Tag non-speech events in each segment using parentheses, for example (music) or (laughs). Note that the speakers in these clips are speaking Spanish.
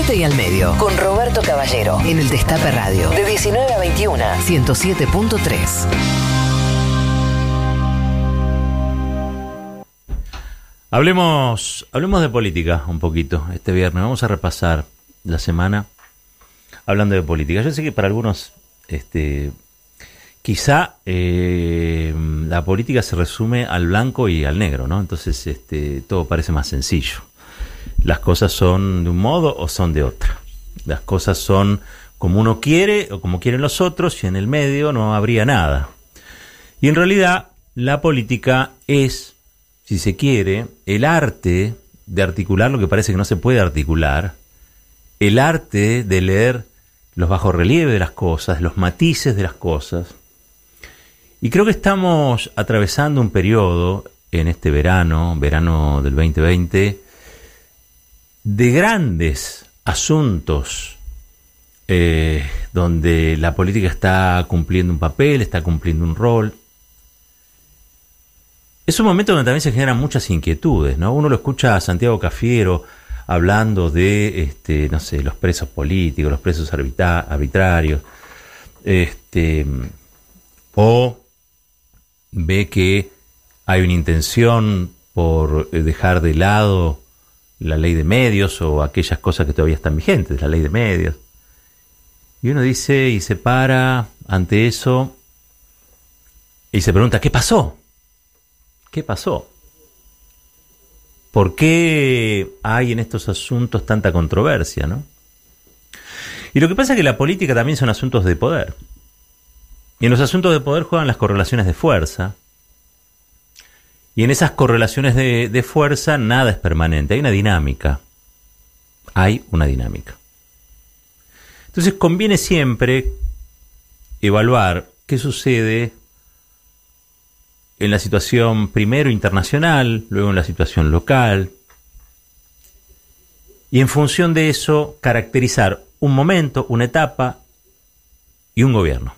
fuerte y al medio. Con Roberto Caballero. En el Destape Radio. De 19 a 21. 107.3. Hablemos, hablemos de política un poquito este viernes. Vamos a repasar la semana hablando de política. Yo sé que para algunos, este, quizá eh, la política se resume al blanco y al negro, ¿no? Entonces, este, todo parece más sencillo. Las cosas son de un modo o son de otra. Las cosas son como uno quiere o como quieren los otros y en el medio no habría nada. Y en realidad la política es si se quiere, el arte de articular lo que parece que no se puede articular, el arte de leer los bajorrelieves de las cosas, los matices de las cosas. Y creo que estamos atravesando un periodo en este verano, verano del 2020, de grandes asuntos eh, donde la política está cumpliendo un papel, está cumpliendo un rol, es un momento donde también se generan muchas inquietudes, ¿no? Uno lo escucha a Santiago Cafiero hablando de, este, no sé, los presos políticos, los presos arbitrarios, este, o ve que hay una intención por eh, dejar de lado la ley de medios o aquellas cosas que todavía están vigentes, la ley de medios. Y uno dice y se para ante eso y se pregunta, ¿qué pasó? ¿Qué pasó? ¿Por qué hay en estos asuntos tanta controversia, no? Y lo que pasa es que la política también son asuntos de poder. Y en los asuntos de poder juegan las correlaciones de fuerza. Y en esas correlaciones de, fuerza nada es permanente, hay una dinámica. Hay una dinámica. Entonces conviene siempre evaluar qué sucede en la situación primero internacional, luego en la situación local, y en función de eso caracterizar un momento, una etapa y un gobierno.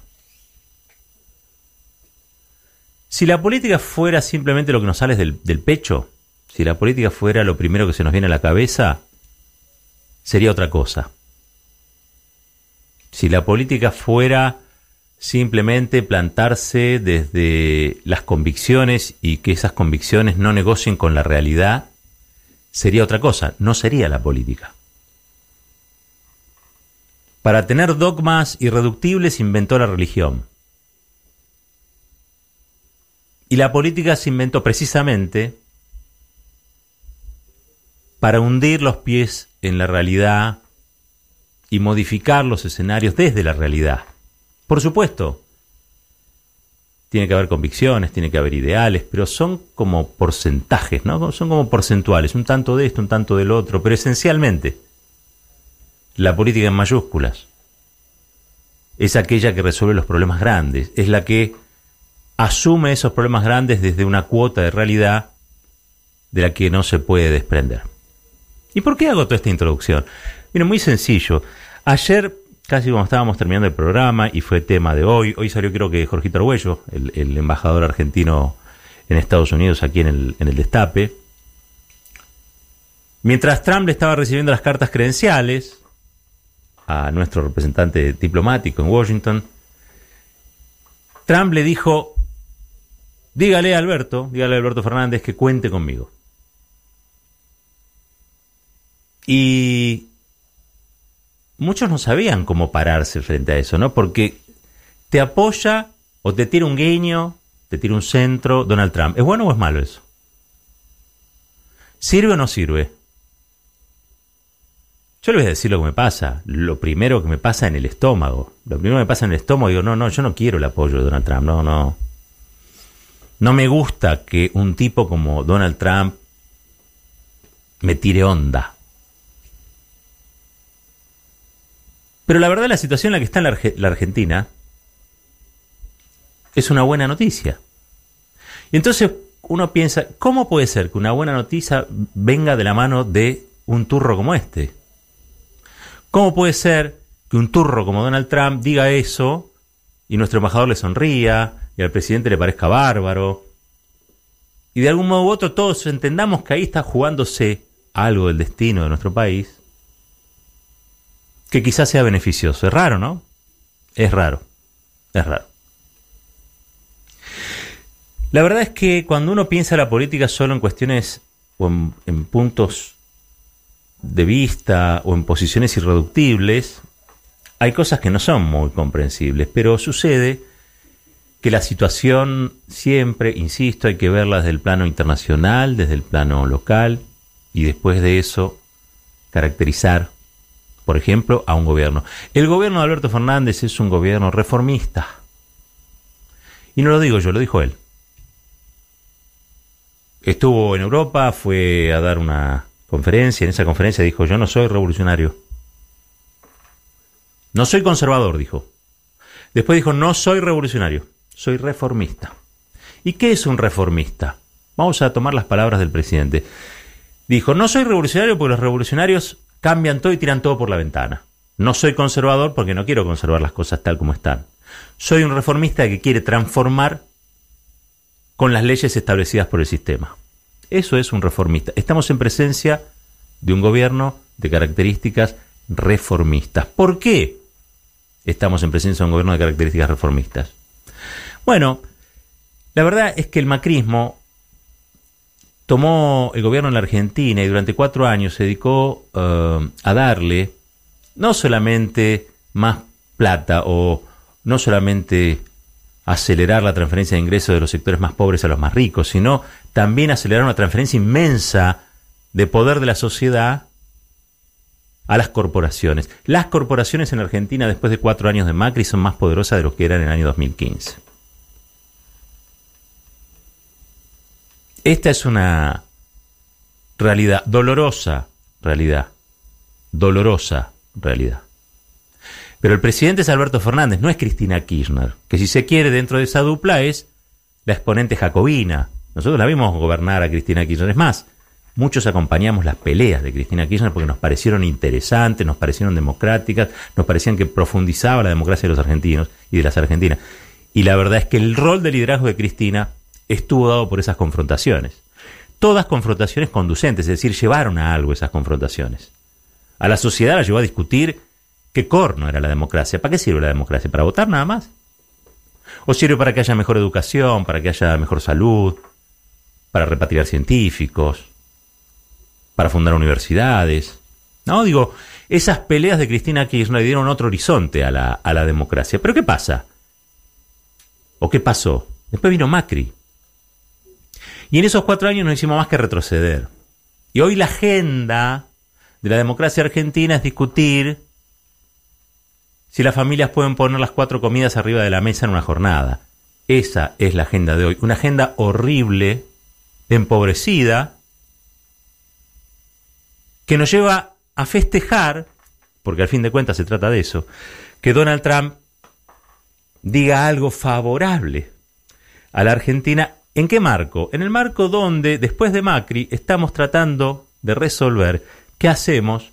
Si la política fuera simplemente lo que nos sale del, del, pecho, si la política fuera lo primero que se nos viene a la cabeza, sería otra cosa. Si la política fuera simplemente plantarse desde las convicciones y que esas convicciones no negocien con la realidad, sería otra cosa, no sería la política. Para tener dogmas irreductibles inventó la religión. Y la política se inventó precisamente para hundir los pies en la realidad y modificar los escenarios desde la realidad. Por supuesto, tiene que haber convicciones, tiene que haber ideales, pero son como porcentajes, ¿no? Son como porcentuales, un tanto de esto, un tanto del otro, pero esencialmente la política en mayúsculas es aquella que resuelve los problemas grandes, es la que asume esos problemas grandes desde una cuota de realidad de la que no se puede desprender. ¿Y por qué hago toda esta introducción? Mira, muy sencillo. Ayer casi como estábamos terminando el programa y fue tema de hoy. Hoy salió creo que Jorgito Arguello, el, embajador argentino en Estados Unidos, aquí en el, en el Destape. Mientras Trump le estaba recibiendo las cartas credenciales a nuestro representante diplomático en Washington, Trump le dijo, dígale a Alberto, dígale a Alberto Fernández que cuente conmigo. Y muchos no sabían cómo pararse frente a eso, ¿no? Porque te apoya o te tira un guiño, te tira un centro Donald Trump. ¿Es bueno o es malo eso? ¿Sirve o no sirve? Yo le voy a decir lo que me pasa. Lo primero que me pasa en el estómago. Lo primero que me pasa en el estómago, digo, no, no, yo no quiero el apoyo de Donald Trump. No, no. No me gusta que un tipo como Donald Trump me tire onda. Pero la verdad la situación en la que está la, Argentina es una buena noticia. Y entonces uno piensa, ¿cómo puede ser que una buena noticia venga de la mano de un turro como este? ¿Cómo puede ser que un turro como Donald Trump diga eso y nuestro embajador le sonría y al presidente le parezca bárbaro? Y de algún modo u otro todos entendamos que ahí está jugándose algo del destino de nuestro país que quizás sea beneficioso. Es raro, ¿no? Es raro. Es raro. La verdad es que cuando uno piensa la política solo en cuestiones o en, puntos de vista o en posiciones irreductibles, hay cosas que no son muy comprensibles, pero sucede que la situación siempre, insisto, hay que verla desde el plano internacional, desde el plano local, y después de eso caracterizar, por ejemplo, a un gobierno. El gobierno de Alberto Fernández es un gobierno reformista. Y no lo digo yo, lo dijo él. Estuvo en Europa, fue a dar una conferencia, en esa conferencia dijo, yo no soy revolucionario. No soy conservador, dijo. Después dijo, no soy revolucionario, soy reformista. ¿Y qué es un reformista? Vamos a tomar las palabras del presidente. Dijo, no soy revolucionario porque los revolucionarios cambian todo y tiran todo por la ventana. No soy conservador porque no quiero conservar las cosas tal como están. Soy un reformista que quiere transformar con las leyes establecidas por el sistema. Eso es un reformista. Estamos en presencia de un gobierno de características reformistas. ¿Por qué estamos en presencia de un gobierno de características reformistas? Bueno, la verdad es que el macrismo tomó el gobierno en la Argentina y durante cuatro años se dedicó eh, a darle no solamente más plata o no solamente acelerar la transferencia de ingresos de los sectores más pobres a los más ricos, sino también acelerar una transferencia inmensa de poder de la sociedad a las corporaciones. Las corporaciones en Argentina después de cuatro años de Macri son más poderosas de lo que eran en el año 2015. Esta es una realidad, dolorosa realidad, dolorosa realidad. Pero el presidente es Alberto Fernández, no es Cristina Kirchner, que si se quiere dentro de esa dupla es la exponente jacobina. Nosotros la vimos gobernar a Cristina Kirchner. Es más, muchos acompañamos las peleas de Cristina Kirchner porque nos parecieron interesantes, nos parecieron democráticas, nos parecían que profundizaba la democracia de los argentinos y de las argentinas. Y la verdad es que el rol de liderazgo de Cristina estuvo dado por esas confrontaciones. Todas confrontaciones conducentes, es decir, llevaron a algo esas confrontaciones. A la sociedad la llevó a discutir qué corno era la democracia. ¿Para qué sirve la democracia? ¿Para votar nada más? ¿O sirve para que haya mejor educación, para que haya mejor salud, para repatriar científicos, para fundar universidades? No, digo, esas peleas de Cristina Kirchner dieron otro horizonte a la, a la democracia. ¿Pero qué pasa? ¿O qué pasó? Después vino Macri. Y en esos cuatro años no hicimos más que retroceder. Y hoy la agenda de la democracia argentina es discutir si las familias pueden poner las cuatro comidas arriba de la mesa en una jornada. Esa es la agenda de hoy. Una agenda horrible, empobrecida, que nos lleva a festejar, porque al fin de cuentas se trata de eso, que Donald Trump diga algo favorable a la Argentina ¿En qué marco? En el marco donde, después de Macri, estamos tratando de resolver qué hacemos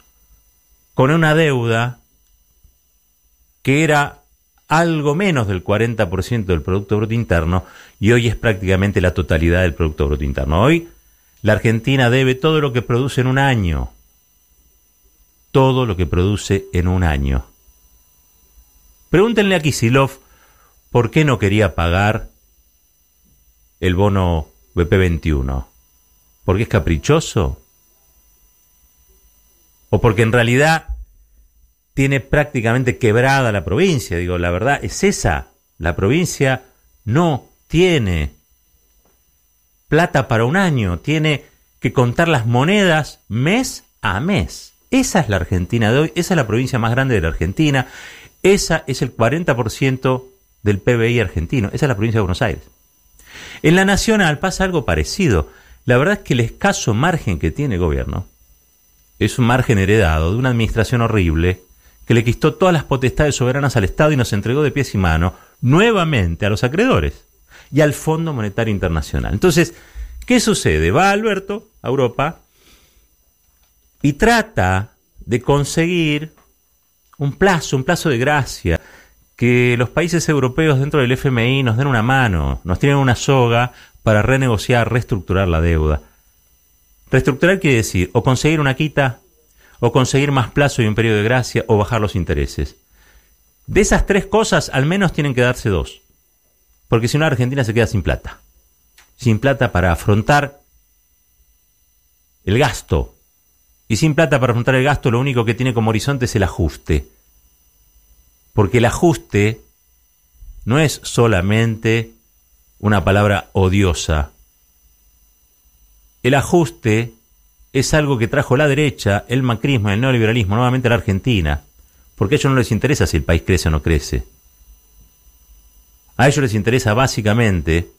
con una deuda que era algo menos del 40% del Producto Bruto Interno y hoy es prácticamente la totalidad del Producto Bruto Interno. Hoy la Argentina debe todo lo que produce en un año. Todo lo que produce en un año. Pregúntenle a Kisilov por qué no quería pagar el bono BP21? ¿Porque es caprichoso? ¿O porque en realidad tiene prácticamente quebrada la provincia? Digo, la verdad es esa. La provincia no tiene plata para un año, tiene que contar las monedas mes a mes. Esa es la Argentina de hoy, esa es la provincia más grande de la Argentina, esa es el 40% del PBI argentino, esa es la provincia de Buenos Aires. En la nacional pasa algo parecido. La verdad es que el escaso margen que tiene el gobierno es un margen heredado de una administración horrible que le quitó todas las potestades soberanas al Estado y nos entregó de pies y mano nuevamente a los acreedores y al Fondo Monetario Internacional. Entonces, ¿qué sucede? Va Alberto a Europa y trata de conseguir un plazo, un plazo de gracia, que los países europeos dentro del FMI nos den una mano, nos tienen una soga para renegociar, reestructurar la deuda. Reestructurar quiere decir o conseguir una quita o conseguir más plazo y un periodo de gracia, o bajar los intereses. De esas tres cosas, al menos tienen que darse dos. Porque si no, Argentina se queda sin plata. Sin plata para afrontar el gasto. Y sin plata para afrontar el gasto, lo único que tiene como horizonte es el ajuste. Porque el ajuste no es solamente una palabra odiosa. El ajuste es algo que trajo la derecha, el macrismo, el neoliberalismo, nuevamente a la Argentina, porque a ellos no les interesa si el país crece o no crece. A ellos les interesa básicamente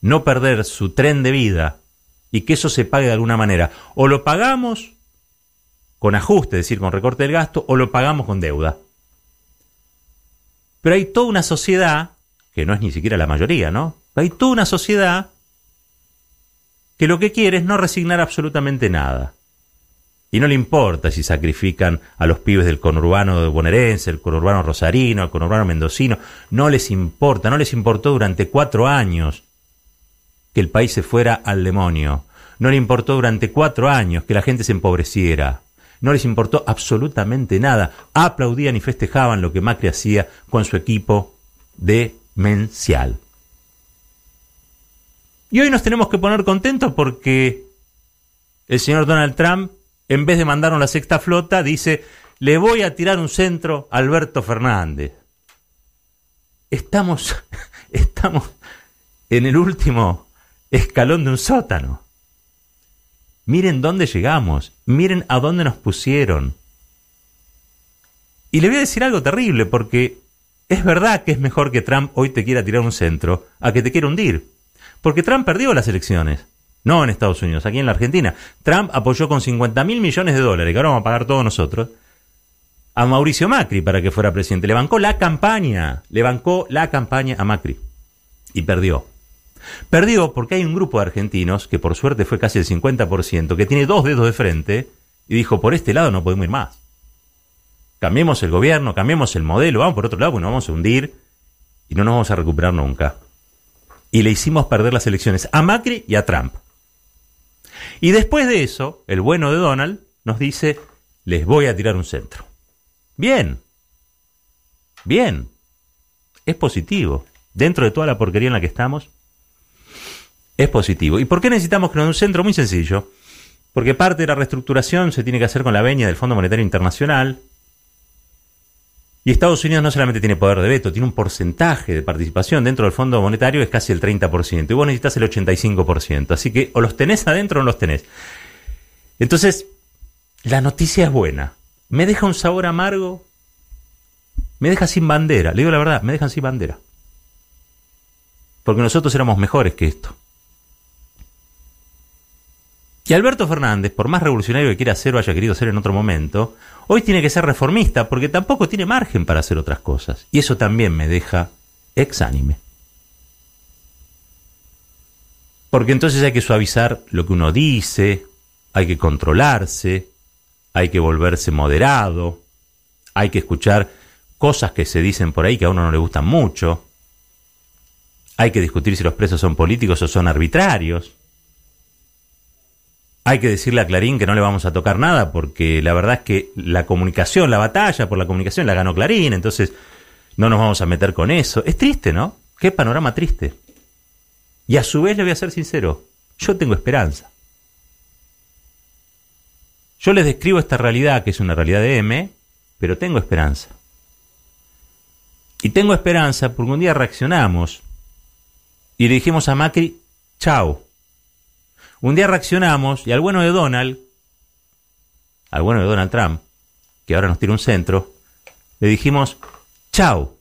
no perder su tren de vida y que eso se pague de alguna manera. O lo pagamos con ajuste, es decir, con recorte del gasto, o lo pagamos con deuda. Pero hay toda una sociedad que no es ni siquiera la mayoría, ¿no? Hay toda una sociedad que lo que quiere es no resignar absolutamente nada. Y no le importa si sacrifican a los pibes del conurbano bonaerense, el conurbano rosarino, el conurbano mendocino. No les importa, no les importó durante cuatro años que el país se fuera al demonio. No le importó durante cuatro años que la gente se empobreciera. No les importó absolutamente nada. Aplaudían y festejaban lo que Macri hacía con su equipo de mencial. Y hoy nos tenemos que poner contentos porque el señor Donald Trump, en vez de mandarnos la sexta flota, dice, le voy a tirar un centro a Alberto Fernández. Estamos, (laughs) estamos en el último escalón de un sótano. Miren dónde llegamos, miren a dónde nos pusieron. Y le voy a decir algo terrible, porque es verdad que es mejor que Trump hoy te quiera tirar un centro a que te quiera hundir. Porque Trump perdió las elecciones. No en Estados Unidos, aquí en la Argentina. Trump apoyó con 50 mil millones de dólares, que ahora vamos a pagar todos nosotros, a Mauricio Macri para que fuera presidente. Le bancó la campaña, le bancó la campaña a Macri. Y perdió. Perdió porque hay un grupo de argentinos, que por suerte fue casi el 50%, que tiene dos dedos de frente y dijo, por este lado no podemos ir más. Cambiemos el gobierno, cambiemos el modelo, vamos por otro lado, bueno, vamos a hundir y no nos vamos a recuperar nunca. Y le hicimos perder las elecciones a Macri y a Trump. Y después de eso, el bueno de Donald nos dice, les voy a tirar un centro. Bien. Bien. Es positivo. Dentro de toda la porquería en la que estamos, es positivo. ¿Y por qué necesitamos crear un centro? Muy sencillo. Porque parte de la reestructuración se tiene que hacer con la veña del Fondo Monetario Internacional. Y Estados Unidos no solamente tiene poder de veto, tiene un porcentaje de participación dentro del Fondo Monetario es casi el 30%. Y vos necesitas el 85%. Así que o los tenés adentro o no los tenés. Entonces, la noticia es buena. Me deja un sabor amargo. Me deja sin bandera. Le digo la verdad, me dejan sin bandera. Porque nosotros éramos mejores que esto. Y Alberto Fernández, por más revolucionario que quiera ser o haya querido ser en otro momento, hoy tiene que ser reformista porque tampoco tiene margen para hacer otras cosas. Y eso también me deja exánime. Porque entonces hay que suavizar lo que uno dice, hay que controlarse, hay que volverse moderado, hay que escuchar cosas que se dicen por ahí que a uno no le gustan mucho, hay que discutir si los presos son políticos o son arbitrarios. Hay que decirle a Clarín que no le vamos a tocar nada porque la verdad es que la comunicación, la batalla por la comunicación la ganó Clarín, entonces no nos vamos a meter con eso. Es triste, ¿no? Qué panorama triste. Y a su vez le voy a ser sincero, yo tengo esperanza. Yo les describo esta realidad que es una realidad de M, pero tengo esperanza. Y tengo esperanza porque un día reaccionamos y le dijimos a Macri, chao, un día reaccionamos y al bueno de Donald, al bueno de Donald Trump, que ahora nos tira un centro, le dijimos, chao.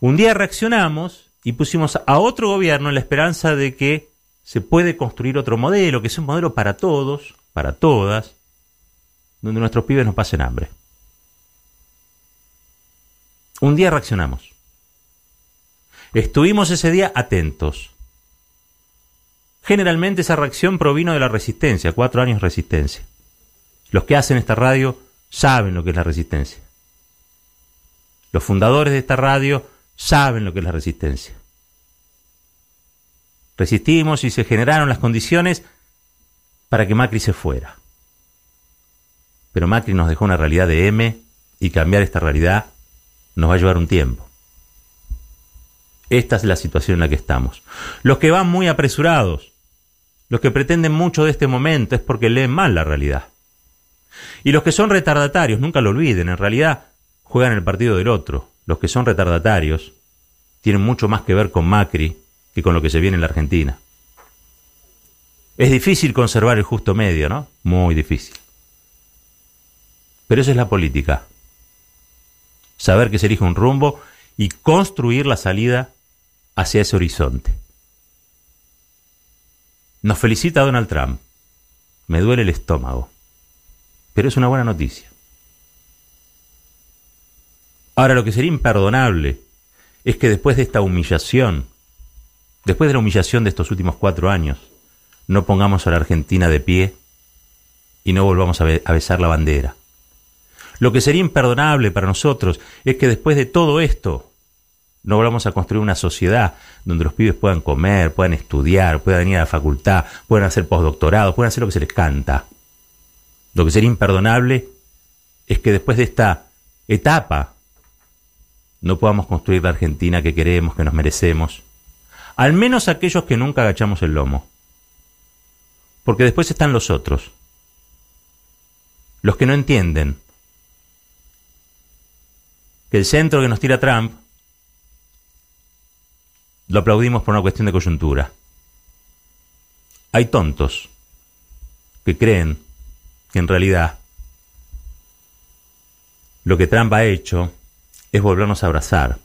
Un día reaccionamos y pusimos a otro gobierno en la esperanza de que se puede construir otro modelo, que sea un modelo para todos, para todas, donde nuestros pibes no pasen hambre. Un día reaccionamos. Estuvimos ese día atentos. Generalmente esa reacción provino de la resistencia, cuatro años resistencia. Los que hacen esta radio saben lo que es la resistencia. Los fundadores de esta radio saben lo que es la resistencia. Resistimos y se generaron las condiciones para que Macri se fuera. pero Macri nos dejó una realidad de M y cambiar esta realidad nos va a llevar un tiempo. Esta es la situación en la que estamos. Los que van muy apresurados, los que pretenden mucho de este momento es porque leen mal la realidad. Y los que son retardatarios, nunca lo olviden, en realidad juegan el partido del otro. Los que son retardatarios tienen mucho más que ver con Macri que con lo que se viene en la Argentina. Es difícil conservar el justo medio, ¿no? Muy difícil. Pero eso es la política. Saber que se elige un rumbo y construir la salida hacia ese horizonte. Nos felicita Donald Trump. Me duele el estómago. Pero es una buena noticia. Ahora, lo que sería imperdonable es que después de esta humillación, después de la humillación de estos últimos cuatro años, no pongamos a la Argentina de pie y no volvamos a, besar la bandera. Lo que sería imperdonable para nosotros es que después de todo esto no volvamos a construir una sociedad donde los pibes puedan comer, puedan estudiar, puedan ir a la facultad, puedan hacer postdoctorado, puedan hacer lo que se les canta. Lo que sería imperdonable es que después de esta etapa no podamos construir la Argentina que queremos, que nos merecemos. Al menos aquellos que nunca agachamos el lomo. Porque después están los otros. Los que no entienden que el centro que nos tira Trump lo aplaudimos por una cuestión de coyuntura. Hay tontos que creen que en realidad lo que Trump ha hecho es volvernos a abrazar,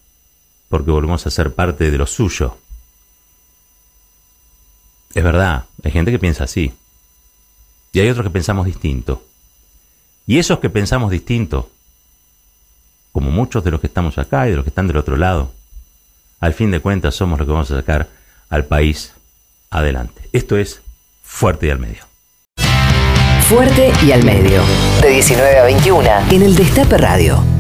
porque volvemos a ser parte de lo suyo. Es verdad, hay gente que piensa así, y hay otros que pensamos distinto. Y esos que pensamos distinto, como muchos de los que estamos acá y de los que están del otro lado, al fin de cuentas somos los que vamos a sacar al país adelante. Esto es Fuerte y al Medio. Fuerte y al Medio. De 19 a 21 en el Destape Radio.